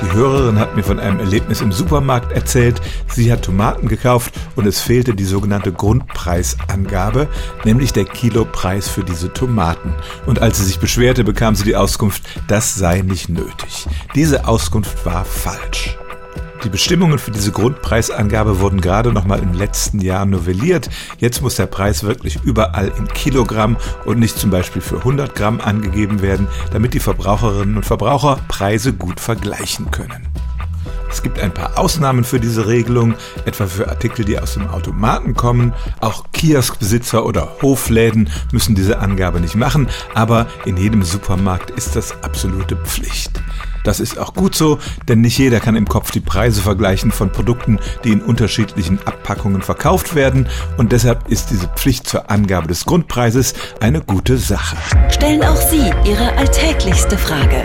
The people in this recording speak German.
Die Hörerin hat mir von einem Erlebnis im Supermarkt erzählt. Sie hat Tomaten gekauft und es fehlte die sogenannte Grundpreisangabe, nämlich der Kilopreis für diese Tomaten. Und als sie sich beschwerte, bekam sie die Auskunft, das sei nicht nötig. Diese Auskunft war falsch. Die Bestimmungen für diese Grundpreisangabe wurden gerade noch mal im letzten Jahr novelliert. Jetzt muss der Preis wirklich überall in Kilogramm und nicht zum Beispiel für 100 Gramm angegeben werden, damit die Verbraucherinnen und Verbraucher Preise gut vergleichen können. Es gibt ein paar Ausnahmen für diese Regelung, etwa für Artikel, die aus dem Automaten kommen. Auch Kioskbesitzer oder Hofläden müssen diese Angabe nicht machen, aber in jedem Supermarkt ist das absolute Pflicht. Das ist auch gut so, denn nicht jeder kann im Kopf die Preise vergleichen von Produkten, die in unterschiedlichen Abpackungen verkauft werden und deshalb ist diese Pflicht zur Angabe des Grundpreises eine gute Sache. Stellen auch Sie Ihre alltäglichste Frage